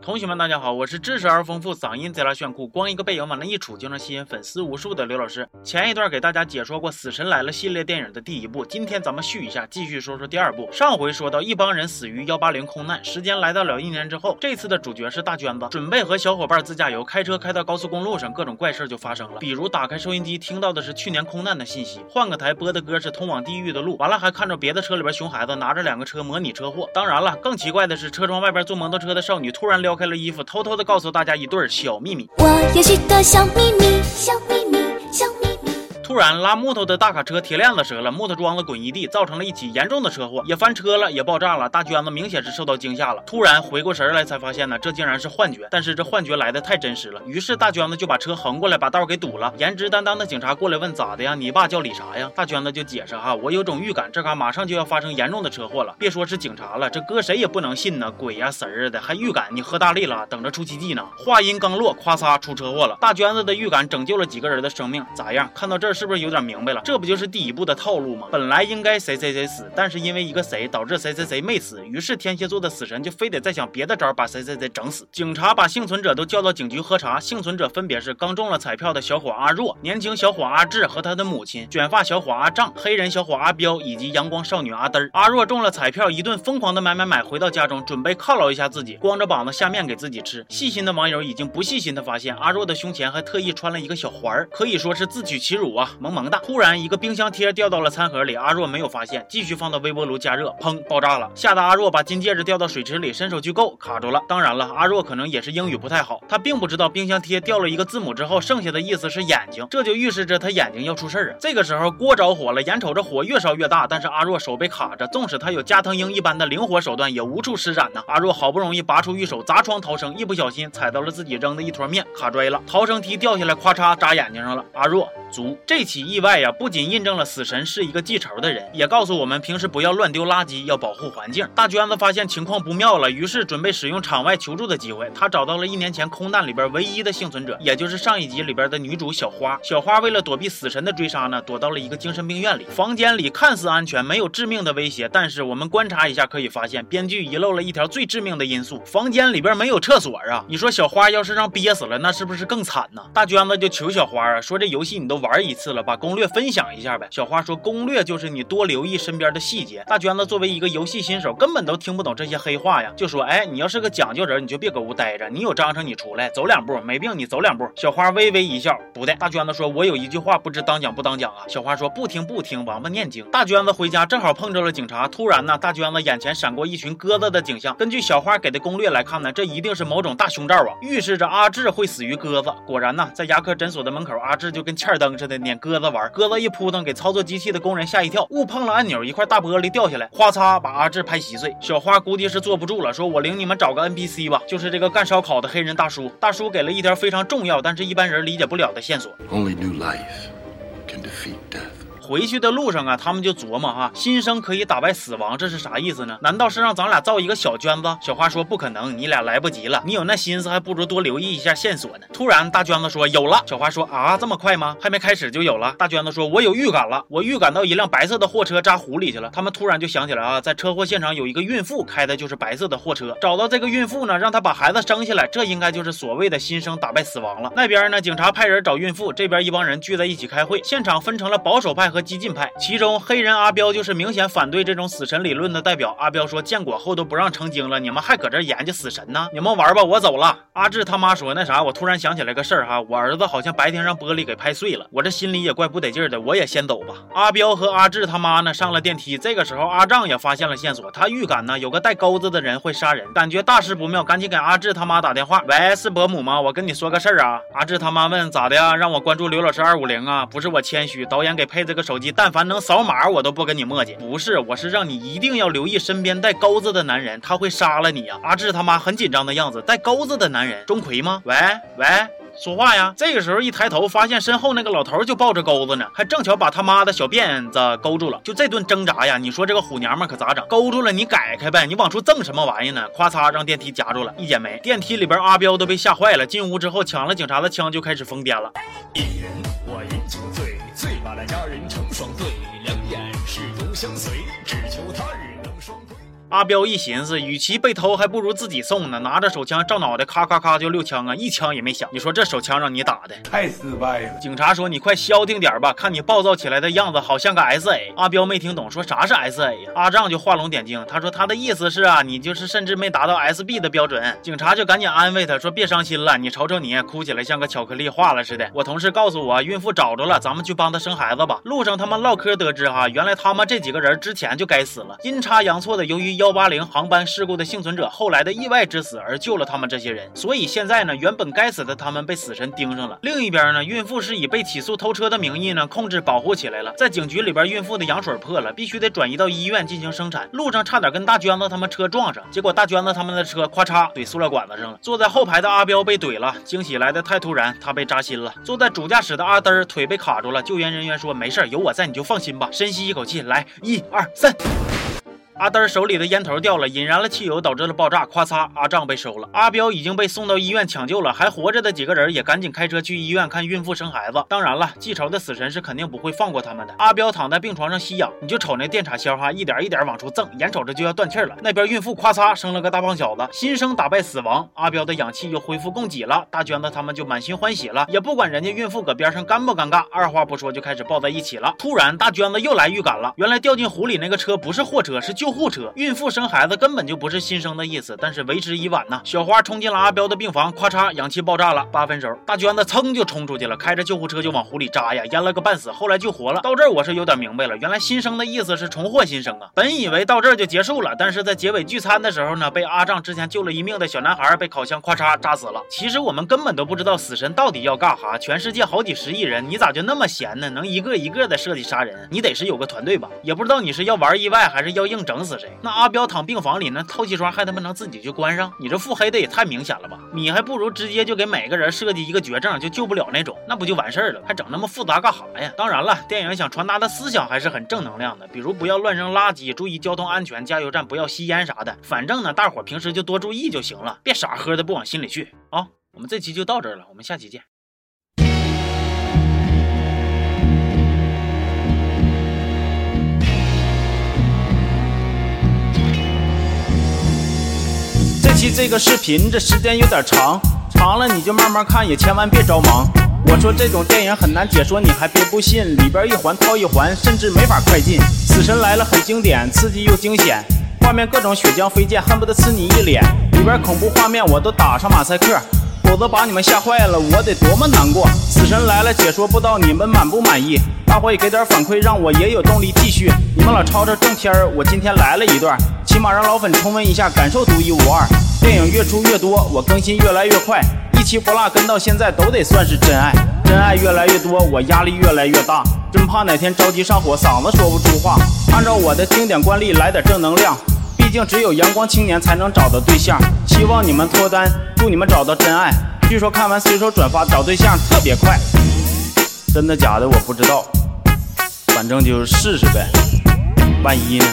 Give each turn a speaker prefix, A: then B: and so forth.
A: 同学们，大家好，我是知识而丰富，嗓音贼拉炫酷，光一个背影往那一杵就能吸引粉丝无数的刘老师。前一段给大家解说过《死神来了》系列电影的第一部，今天咱们续一下，继续说说第二部。上回说到一帮人死于幺八零空难，时间来到了一年之后，这次的主角是大娟子，准备和小伙伴自驾游，开车开到高速公路上，各种怪事就发生了。比如打开收音机听到的是去年空难的信息，换个台播的歌是通往地狱的路，完了还看着别的车里边熊孩子拿着两个车模拟车祸。当然了，更奇怪的是车窗外边坐摩托车的少女突然撩开了衣服，偷偷。的告诉大家一对小秘密。
B: 我有许多小秘密，小秘密，
A: 突然，拉木头的大卡车铁链子折了，木头桩子滚一地，造成了一起严重的车祸，也翻车了，也爆炸了。大娟子明显是受到惊吓了，突然回过神来，才发现呢，这竟然是幻觉。但是这幻觉来的太真实了，于是大娟子就把车横过来，把道给堵了。颜值担当的警察过来问咋的呀？你爸叫李啥呀？大娟子就解释哈，我有种预感，这嘎马上就要发生严重的车祸了。别说是警察了，这搁谁也不能信呢。鬼呀神儿的，还预感你喝大力了，等着出奇迹呢。话音刚落，咵嚓出车祸了。大娟子的预感拯救了几个人的生命，咋样？看到这是不是有点明白了？这不就是第一部的套路吗？本来应该谁谁谁死，但是因为一个谁导致谁谁谁没死，于是天蝎座的死神就非得再想别的招把谁谁谁整死。警察把幸存者都叫到警局喝茶，幸存者分别是刚中了彩票的小伙阿若、年轻小伙阿志和他的母亲、卷发小伙阿丈、黑人小伙阿彪以及阳光少女阿嘚儿。阿若中了彩票，一顿疯狂的买买买，回到家中准备犒劳一下自己，光着膀子下面给自己吃。细心的网友已经不细心的发现，阿若的胸前还特意穿了一个小环儿，可以说是自取其辱啊，萌萌哒。突然。一个冰箱贴掉到了餐盒里，阿若没有发现，继续放到微波炉加热，砰，爆炸了，吓得阿若把金戒指掉到水池里，伸手去够，卡住了。当然了，阿若可能也是英语不太好，他并不知道冰箱贴掉了一个字母之后，剩下的意思是眼睛，这就预示着他眼睛要出事儿啊。这个时候锅着火了，眼瞅着火越烧越大，但是阿若手被卡着，纵使他有加藤鹰一般的灵活手段，也无处施展呢。阿若好不容易拔出玉手砸窗逃生，一不小心踩到了自己扔的一坨面，卡拽了，逃生梯掉下来，咵嚓扎眼睛上了。阿若。足这这起意外呀，不仅印证了死神是一个记仇的人，也告诉我们平时不要乱丢垃圾，要保护环境。大娟子发现情况不妙了，于是准备使用场外求助的机会。他找到了一年前空难里边唯一的幸存者，也就是上一集里边的女主小花。小花为了躲避死神的追杀呢，躲到了一个精神病院里。房间里看似安全，没有致命的威胁，但是我们观察一下可以发现，编剧遗漏了一条最致命的因素：房间里边没有厕所啊！你说小花要是让憋死了，那是不是更惨呢？大娟子就求小花啊，说这游戏你都。玩一次了，把攻略分享一下呗。小花说，攻略就是你多留意身边的细节。大娟子作为一个游戏新手，根本都听不懂这些黑话呀，就说，哎，你要是个讲究人，你就别搁屋待着，你有章程你出来走两步，没病你走两步。小花微微一笑，不对。大娟子说，我有一句话不知当讲不当讲啊。小花说，不听不听，王八念经。大娟子回家正好碰着了警察，突然呢，大娟子眼前闪过一群鸽子的景象。根据小花给的攻略来看呢，这一定是某种大凶兆啊，预示着阿志会死于鸽子。果然呢，在牙科诊所的门口，阿志就跟欠儿灯似的撵鸽子玩，鸽子一扑腾，给操作机器的工人吓一跳，误碰了按钮，一块大玻璃掉下来，哗嚓把阿志拍稀碎。小花估计是坐不住了，说我领你们找个 NPC 吧，就是这个干烧烤的黑人大叔。大叔给了一条非常重要，但是一般人理解不了的线索。Only new life can defeat death. 回去的路上啊，他们就琢磨哈，新生可以打败死亡，这是啥意思呢？难道是让咱俩造一个小娟子？小花说不可能，你俩来不及了。你有那心思，还不如多留意一下线索呢。突然，大娟子说有了。小花说啊，这么快吗？还没开始就有了。大娟子说，我有预感了，我预感到一辆白色的货车扎湖里去了。他们突然就想起来啊，在车祸现场有一个孕妇开的就是白色的货车，找到这个孕妇呢，让她把孩子生下来，这应该就是所谓的新生打败死亡了。那边呢，警察派人找孕妇，这边一帮人聚在一起开会，现场分成了保守派和和激进派，其。中黑人阿彪就是明显反对这种死神理论的代表。阿彪说：“建国后都不让成精了，你们还搁这研究死神呢？你们玩吧，我走了。”阿志他妈说：“那啥，我突然想起来个事儿哈，我儿子好像白天让玻璃给拍碎了，我这心里也怪不得劲的，我也先走吧。”阿彪和阿志他妈呢上了电梯，这个时候阿丈也发现了线索，他预感呢有个带钩子的人会杀人，感觉大事不妙，赶紧给阿志他妈打电话：“喂，是伯母吗？我跟你说个事儿啊。”阿志他妈问：“咋的呀？让我关注刘老师二五零啊？不是我谦虚，导演给配这个手机，但凡能。”扫码我都不跟你磨叽，不是，我是让你一定要留意身边带钩子的男人，他会杀了你呀！阿志他妈很紧张的样子，带钩子的男人，钟馗吗？喂喂，说话呀！这个时候一抬头，发现身后那个老头就抱着钩子呢，还正巧把他妈的小辫子勾住了。就这顿挣扎呀，你说这个虎娘们可咋整？勾住了你改开呗，你往出赠什么玩意呢？咵嚓让电梯夹住了，一剪梅。电梯里边阿彪都被吓坏了，进屋之后抢了警察的枪，就开始疯癫了。一人我饮酒醉，醉把那佳人成双对两眼是独相随只阿彪一寻思，与其被偷，还不如自己送呢。拿着手枪照脑袋，咔咔咔就六枪啊，一枪也没响。你说这手枪让你打的
C: 太失败了。
A: 警察说：“你快消停点吧，看你暴躁起来的样子，好像个 S A。”阿彪没听懂，说啥是 S A 呀？阿丈就画龙点睛，他说他的意思是啊，你就是甚至没达到 S B 的标准。警察就赶紧安慰他说：“别伤心了，你瞅瞅你，哭起来像个巧克力化了似的。”我同事告诉我，孕妇找着了，咱们去帮她生孩子吧。路上他们唠嗑得知哈，原来他们这几个人之前就该死了，阴差阳错的，由于幺八零航班事故的幸存者后来的意外之死而救了他们这些人，所以现在呢，原本该死的他们被死神盯上了。另一边呢，孕妇是以被起诉偷车的名义呢控制保护起来了。在警局里边，孕妇的羊水破了，必须得转移到医院进行生产。路上差点跟大娟子他们车撞上，结果大娟子他们的车咵嚓怼塑料管子上了。坐在后排的阿彪被怼了，惊喜来的太突然，他被扎心了。坐在主驾驶的阿嘚腿被卡住了，救援人员说没事，有我在，你就放心吧。深吸一口气，来，一二三。阿登手里的烟头掉了，引燃了汽油，导致了爆炸。咵嚓，阿丈被收了。阿彪已经被送到医院抢救了，还活着的几个人也赶紧开车去医院看孕妇生孩子。当然了，记仇的死神是肯定不会放过他们的。阿彪躺在病床上吸氧，你就瞅那电插销哈，一点一点往出蹭，眼瞅着就要断气了。那边孕妇咵嚓生了个大胖小子，新生打败死亡，阿彪的氧气又恢复供给了。大娟子他们就满心欢喜了，也不管人家孕妇搁边上尴不尴尬，二话不说就开始抱在一起了。突然，大娟子又来预感了，原来掉进湖里那个车不是货车，是救救护车。孕妇。生孩子根本就不是新生的意思，但是为时已晚呐！小花冲进了阿彪的病房，咵嚓，氧气爆炸了，八分熟。大娟子噌就冲出去了，开着救护车就往湖里扎呀，淹了个半死，后来救活了。到这儿我是有点明白了，原来新生的意思是重获新生啊！本以为到这儿就结束了，但是在结尾聚餐的时候呢，被阿丈之前救了一命的小男孩被烤箱咵嚓扎死了。其实我们根本都不知道死神到底要干哈，全世界好几十亿人，你咋就那么闲呢？能一个一个的设计杀人？你得是有个团队吧？也不知道你是要玩意外还是要硬整整死谁？那阿彪躺病房里那？透气窗还他妈能自己就关上？你这腹黑的也太明显了吧！你还不如直接就给每个人设计一个绝症，就救不了那种，那不就完事儿了？还整那么复杂干哈呀？当然了，电影想传达的思想还是很正能量的，比如不要乱扔垃圾，注意交通安全，加油站不要吸烟啥的。反正呢，大伙平时就多注意就行了，别傻呵的不往心里去啊！我们这期就到这儿了，我们下期见。
D: 期这个视频这时间有点长，长了你就慢慢看，也千万别着忙。我说这种电影很难解说，你还别不信，里边一环套一环，甚至没法快进。死神来了很经典，刺激又惊险，画面各种血浆飞溅，恨不得呲你一脸。里边恐怖画面我都打上马赛克，否则把你们吓坏了，我得多么难过。死神来了解说不到，你们满不满意？大伙也给点反馈，让我也有动力继续。你们老吵吵正片儿，我今天来了一段，起码让老粉重温一下，感受独一无二。电影越出越多，我更新越来越快，一期不落跟到现在都得算是真爱。真爱越来越多，我压力越来越大，真怕哪天着急上火，嗓子说不出话。按照我的经典惯例，来点正能量，毕竟只有阳光青年才能找到对象。希望你们脱单，祝你们找到真爱。据说看完随手转发找对象特别快，真的假的我不知道，反正就试试呗，万一呢？